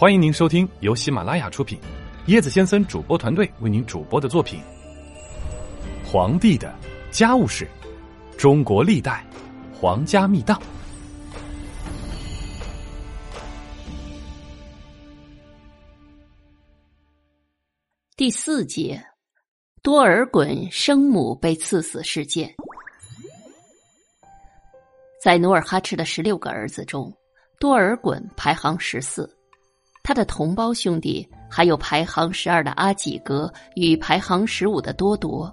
欢迎您收听由喜马拉雅出品，椰子先生主播团队为您主播的作品《皇帝的家务事：中国历代皇家秘档》第四节：多尔衮生母被赐死事件。在努尔哈赤的十六个儿子中，多尔衮排行十四。他的同胞兄弟还有排行十二的阿济格与排行十五的多铎。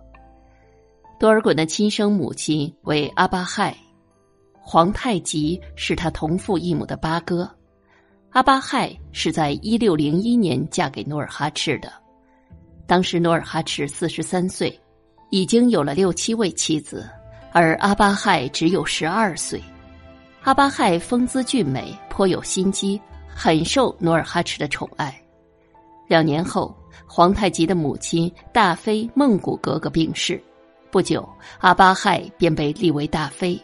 多尔衮的亲生母亲为阿巴亥，皇太极是他同父异母的八哥。阿巴亥是在一六零一年嫁给努尔哈赤的，当时努尔哈赤四十三岁，已经有了六七位妻子，而阿巴亥只有十二岁。阿巴亥风姿俊美，颇有心机。很受努尔哈赤的宠爱。两年后，皇太极的母亲大妃孟古格格病逝，不久，阿巴亥便被立为大妃。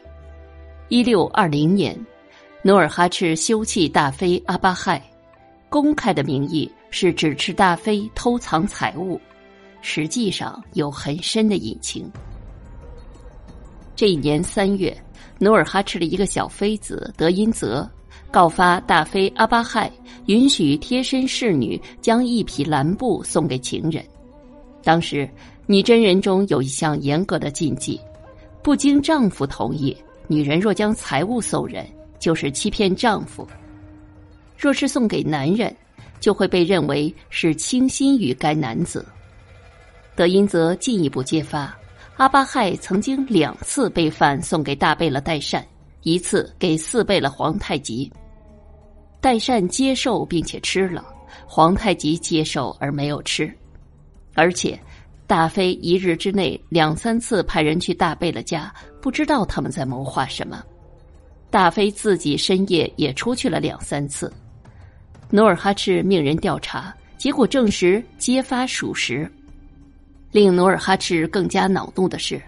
一六二零年，努尔哈赤休弃大妃阿巴亥，公开的名义是指斥大妃偷藏财物，实际上有很深的隐情。这一年三月，努尔哈赤的一个小妃子德音泽。告发大妃阿巴亥允许贴身侍女将一匹蓝布送给情人。当时女真人中有一项严格的禁忌：不经丈夫同意，女人若将财物送人，就是欺骗丈夫；若是送给男人，就会被认为是倾心于该男子。德音则进一步揭发，阿巴亥曾经两次被犯送给大贝勒代善，一次给四贝勒皇太极。代善接受并且吃了，皇太极接受而没有吃，而且大妃一日之内两三次派人去大贝勒家，不知道他们在谋划什么。大妃自己深夜也出去了两三次。努尔哈赤命人调查，结果证实揭发属实。令努尔哈赤更加恼怒的是，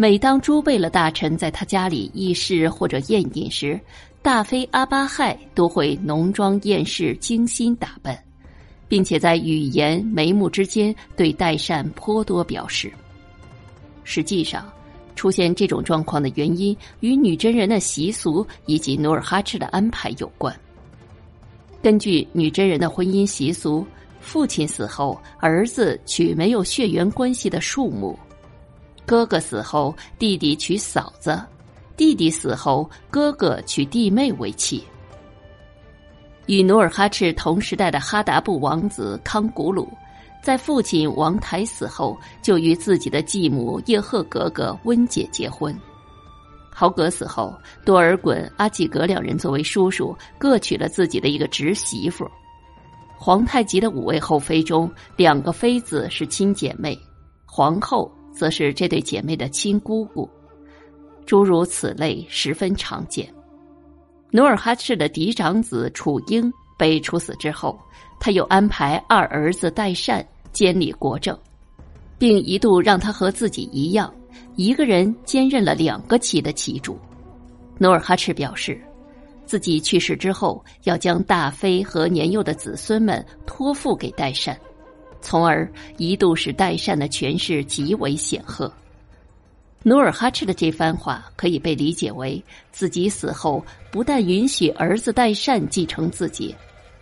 每当朱贝勒大臣在他家里议事或者宴饮时，大妃阿巴亥都会浓妆艳饰、精心打扮，并且在语言眉目之间对代善颇多表示。实际上，出现这种状况的原因与女真人的习俗以及努尔哈赤的安排有关。根据女真人的婚姻习俗，父亲死后，儿子娶没有血缘关系的庶母；哥哥死后，弟弟娶嫂子。弟弟死后，哥哥娶弟妹为妻。与努尔哈赤同时代的哈达部王子康古鲁，在父亲王台死后，就与自己的继母叶赫格格温姐结婚。豪格死后，多尔衮、阿济格两人作为叔叔，各娶了自己的一个侄媳妇。皇太极的五位后妃中，两个妃子是亲姐妹，皇后则是这对姐妹的亲姑姑。诸如此类十分常见。努尔哈赤的嫡长子楚英被处死之后，他又安排二儿子代善监理国政，并一度让他和自己一样，一个人兼任了两个旗的旗主。努尔哈赤表示，自己去世之后，要将大妃和年幼的子孙们托付给代善，从而一度使代善的权势极为显赫。努尔哈赤的这番话可以被理解为，自己死后不但允许儿子代善继承自己，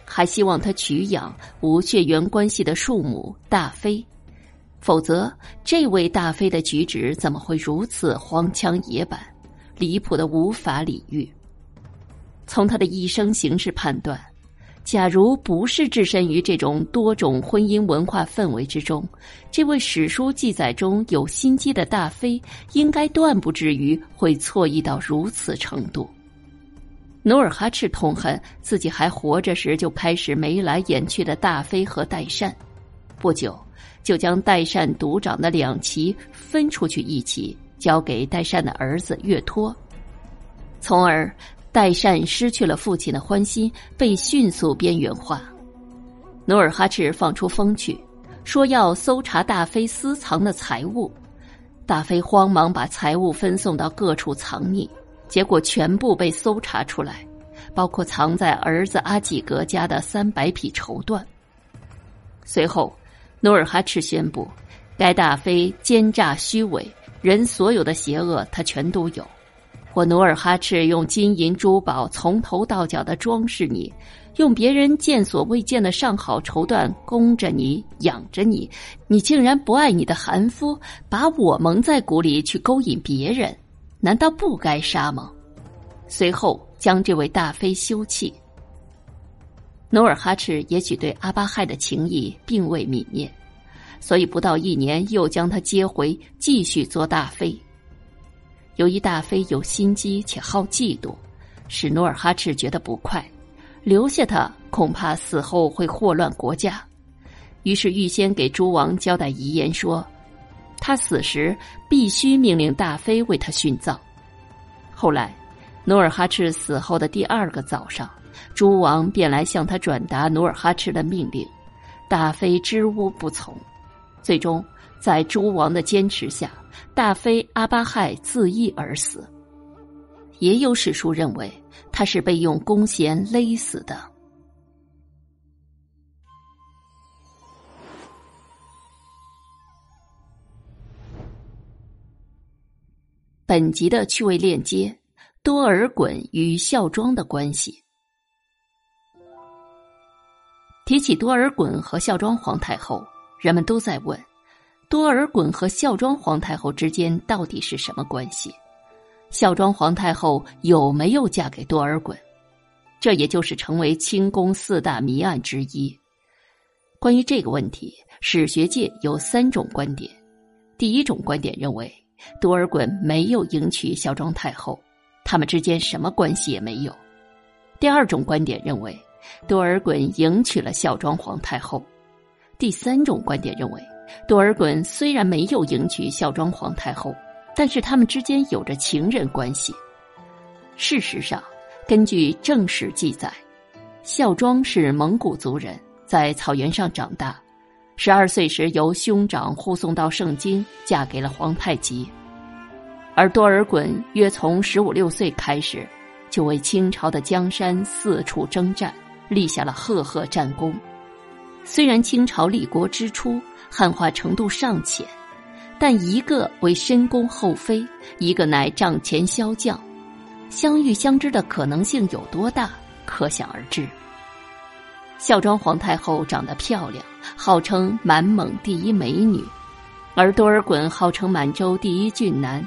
还希望他娶养无血缘关系的庶母大妃，否则这位大妃的举止怎么会如此荒腔野板、离谱的无法理喻？从他的一生行事判断。假如不是置身于这种多种婚姻文化氛围之中，这位史书记载中有心机的大妃，应该断不至于会错意到如此程度。努尔哈赤痛恨自己还活着时就开始眉来眼去的大妃和代善，不久就将代善独掌的两旗分出去一旗，交给代善的儿子岳托，从而。代善失去了父亲的欢心，被迅速边缘化。努尔哈赤放出风去，说要搜查大妃私藏的财物。大妃慌忙把财物分送到各处藏匿，结果全部被搜查出来。包括藏在儿子阿济格家的三百匹绸缎。随后，努尔哈赤宣布，该大妃奸诈虚伪，人所有的邪恶他全都有。我努尔哈赤用金银珠宝从头到脚的装饰你。用别人见所未见的上好绸缎供着你养着你，你竟然不爱你的韩夫，把我蒙在鼓里去勾引别人，难道不该杀吗？随后将这位大妃休弃。努尔哈赤也许对阿巴亥的情谊并未泯灭，所以不到一年又将她接回，继续做大妃。由于大妃有心机且好嫉妒，使努尔哈赤觉得不快。留下他恐怕死后会祸乱国家，于是预先给诸王交代遗言说，他死时必须命令大妃为他殉葬。后来，努尔哈赤死后的第二个早上，诸王便来向他转达努尔哈赤的命令，大妃知无不从，最终在诸王的坚持下，大妃阿巴亥自缢而死。也有史书认为他是被用弓弦勒死的。本集的趣味链接：多尔衮与孝庄的关系。提起多尔衮和孝庄皇太后，人们都在问：多尔衮和孝庄皇太后之间到底是什么关系？孝庄皇太后有没有嫁给多尔衮？这也就是成为清宫四大谜案之一。关于这个问题，史学界有三种观点。第一种观点认为，多尔衮没有迎娶孝庄太后，他们之间什么关系也没有。第二种观点认为，多尔衮迎娶了孝庄皇太后。第三种观点认为，多尔衮虽然没有迎娶孝庄皇太后。但是他们之间有着情人关系。事实上，根据正史记载，孝庄是蒙古族人，在草原上长大。十二岁时，由兄长护送到盛京，嫁给了皇太极。而多尔衮约从十五六岁开始，就为清朝的江山四处征战，立下了赫赫战功。虽然清朝立国之初，汉化程度尚浅。但一个为深宫后妃，一个乃帐前骁将，相遇相知的可能性有多大，可想而知。孝庄皇太后长得漂亮，号称满蒙第一美女，而多尔衮号称满洲第一俊男，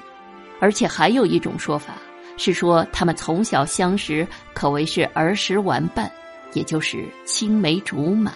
而且还有一种说法是说他们从小相识，可谓是儿时玩伴，也就是青梅竹马。